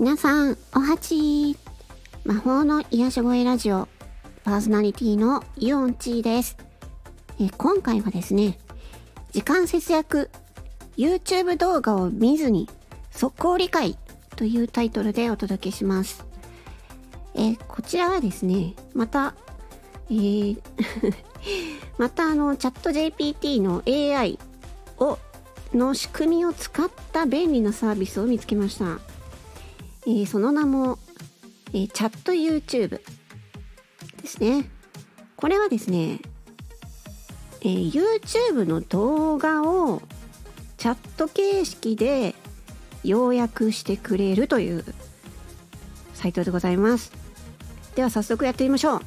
皆さん、おはち魔法の癒し声ラジオ、パーソナリティのイオンチーです。え今回はですね、時間節約、YouTube 動画を見ずに速攻理解というタイトルでお届けします。えこちらはですね、また、えー またあの、チャット GPT の AI をの仕組みを使った便利なサービスを見つけました。えー、その名も、えー、チャット YouTube ですね。これはですね、えー、YouTube の動画をチャット形式で要約してくれるというサイトでございます。では早速やってみましょう。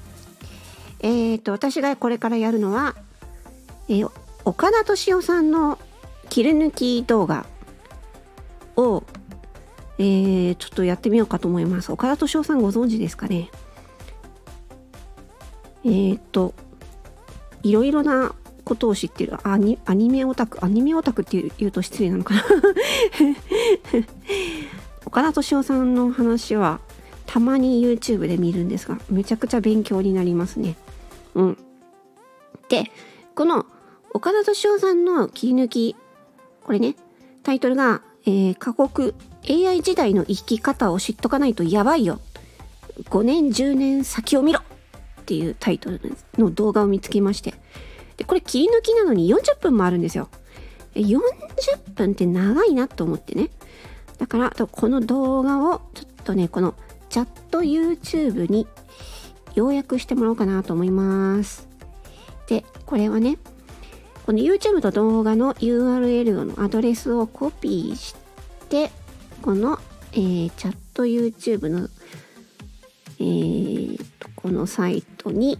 えっ、ー、と、私がこれからやるのは、えー、岡田敏夫さんの切り抜き動画を、えー、ちょっとやってみようかと思います。岡田敏夫さんご存知ですかね？えー、っと、いろいろなことを知ってるアニアニメオタク、アニメオタクって言うと失礼なのかな？岡田敏夫さんの話はたまに YouTube で見るんですが、めちゃくちゃ勉強になりますね。うん。で、この岡田敏夫さんの切り抜きこれね、タイトルが、えー、過酷 AI 時代の生き方を知っとかないとやばいよ。5年、10年先を見ろっていうタイトルの動画を見つけまして。で、これ切り抜きなのに40分もあるんですよ。40分って長いなと思ってね。だから、この動画をちょっとね、このチャット YouTube に要約してもらおうかなと思います。で、これはね、この YouTube と動画の URL のアドレスをコピーして、この、えー、チャット YouTube の、えー、このサイトに、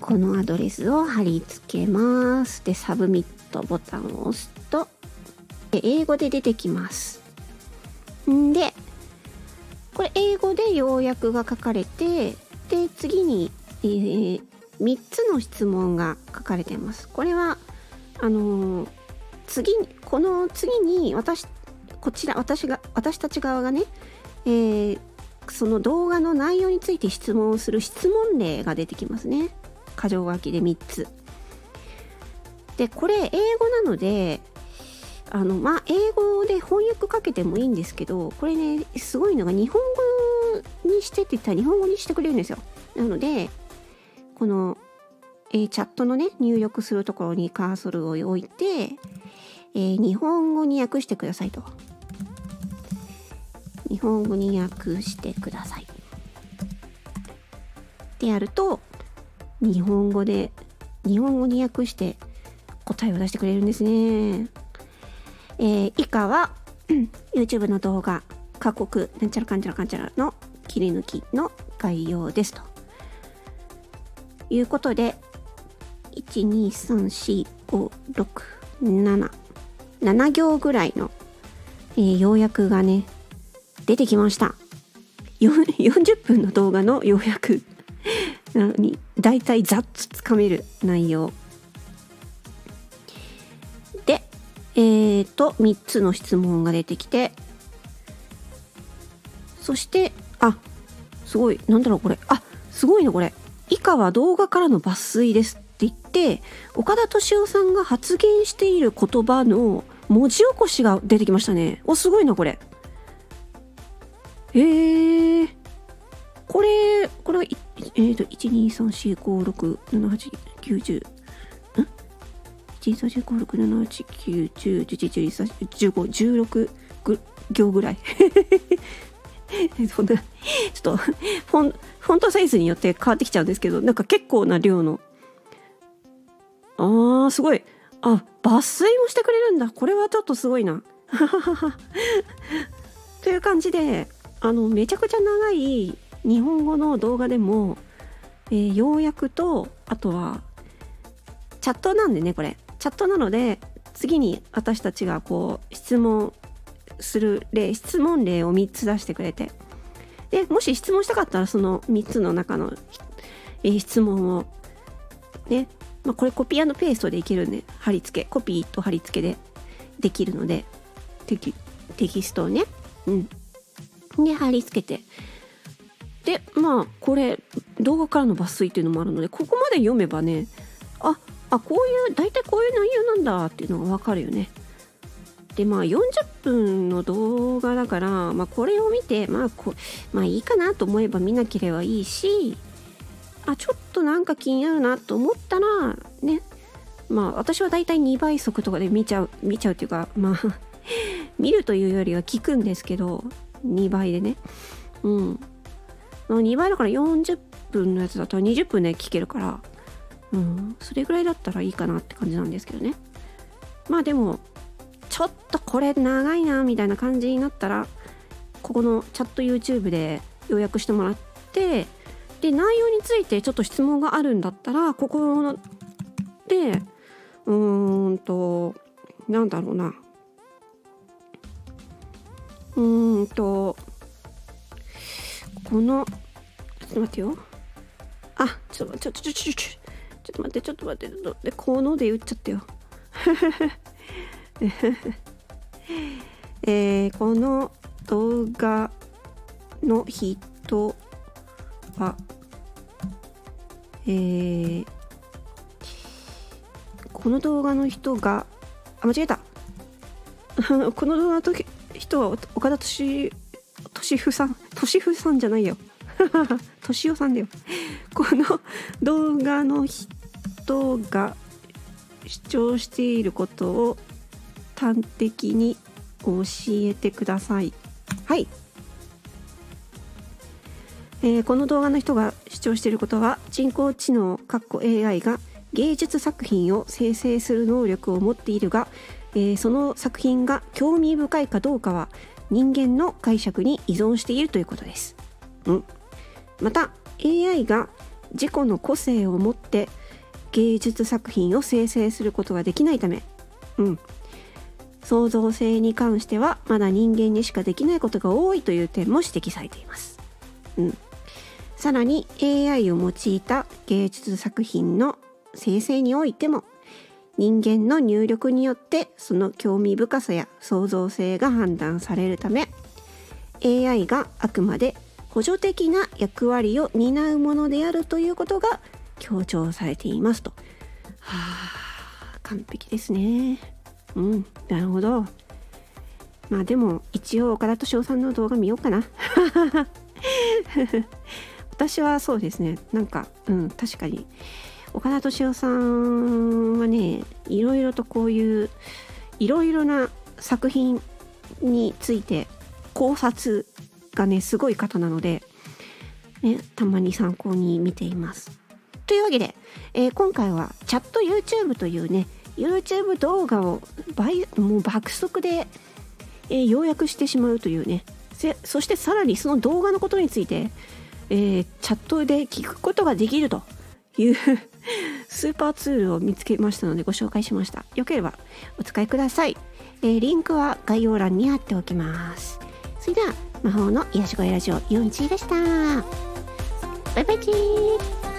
このアドレスを貼り付けます。で、サブミットボタンを押すと、英語で出てきます。んで、これ英語で要約が書かれて、で、次に、えー、3つの質問が書かれています。これはあのー、次にこの次に私こちら私が私たち側がね、えー、その動画の内容について質問をする質問例が出てきますね。箇条書きで3つ。でこれ英語なのであのまあ英語で翻訳かけてもいいんですけどこれねすごいのが日本語にしてって言ったら日本語にしてくれるんですよ。なのでこの、えー、チャットのね入力するところにカーソルを置いて、えー、日本語に訳してくださいと日本語に訳してください。でやると日本語で日本語に訳して答えを出してくれるんですね、えー、以下は YouTube の動画過酷なんちゃらかんちゃらかんちゃらの切り抜きの概要ですと。いうことで、1,2,3,4,5,6,7 7行ぐらいの、えー、要約がね、出てきました。40分の動画の要約 なのに、だいたいざっとつかめる内容。で、えーと、3つの質問が出てきて、そして、あ、すごい、なんだろうこれ。あ、すごいのこれ。以下は動画からの抜粋ですって言って岡田敏夫さんが発言している言葉の文字起こしが出てきましたねおすごいなこれえー、これこれはえっ、ー、と12345678910ん ?1,2,3,4,5,6,7,8,9,10,11,12,13,14,15 行ぐらいそんな、ちょっとフォン、フォントサイズによって変わってきちゃうんですけど、なんか結構な量の。あー、すごい。あ、抜粋もしてくれるんだ。これはちょっとすごいな。という感じで、あの、めちゃくちゃ長い日本語の動画でも、えー、要約と、あとは、チャットなんでね、これ。チャットなので、次に私たちがこう、質問する例質問例を3つ出してくれて。でもし質問したかったらその3つの中の、えー、質問をね、まあ、これコピーペーストでいけるんで貼り付け。コピーと貼り付けでできるのでテキテキストをね、うん、で貼り付けて。でまあこれ動画からの抜粋っていうのもあるのでここまで読めばねああこういう大体こういう内容なんだっていうのが分かるよね。でまあ40分の動画だから、まあ、これを見てまあこまあいいかなと思えば見なければいいしあちょっとなんか気になるなと思ったらねまあ私はだいたい2倍速とかで見ちゃう見ちゃうっていうかまあ 見るというよりは聞くんですけど2倍でね。うん。2倍だから40分のやつだと20分で聞けるから。うん。それぐらいだったらいいかなって感じなんですけどね。まあでもちょっとこれ長いなみたいな感じになったらここのチャット YouTube で予約してもらってで内容についてちょっと質問があるんだったらここのでうーんとなんだろうな。うんとこのちょっと待ってよ。あちょっとちょちょちょちょちょちょっと待ってちょっと待って。ちょっとでこので言っちゃったよ。えー、この動画の人はえー、この動画の人があ間違えた。この動画の時人は岡田敏敏夫さん敏夫さんじゃないよ。敏夫さんだよ。この動画の人が主張していることを端的に教えてください。はい。えー、この動画の人が主張していることは人工知能 AI が芸術作品を生成する能力を持っているが、えー、その作品が興味深いかどうかは人間の解釈に依存しているということです。うん、また AI が自己の個性を持って芸術作品を生成することができないため、うん、創造性に関してはまだ人間にしかできないことが多いという点も指摘されています。うんさらに AI を用いた芸術作品の生成においても人間の入力によってその興味深さや創造性が判断されるため AI があくまで補助的な役割を担うものであるということが強調されていますと。はあ完璧ですね。うんなるほど。まあでも一応岡田斗司夫さんの動画見ようかな。私はそうですねなんかうん確かに岡田敏夫さんはねいろいろとこういういろいろな作品について考察がねすごい方なので、ね、たまに参考に見ています。というわけで、えー、今回はチャット YouTube というね YouTube 動画を倍もう爆速で、えー、要約してしまうというねそしてさらにその動画のことについてえー、チャットで聞くことができるというスーパーツールを見つけましたのでご紹介しました。よければお使いください。えー、リンクは概要欄に貼っておきます。それでは魔法の癒し声ラジオ4チでした。バイバイチー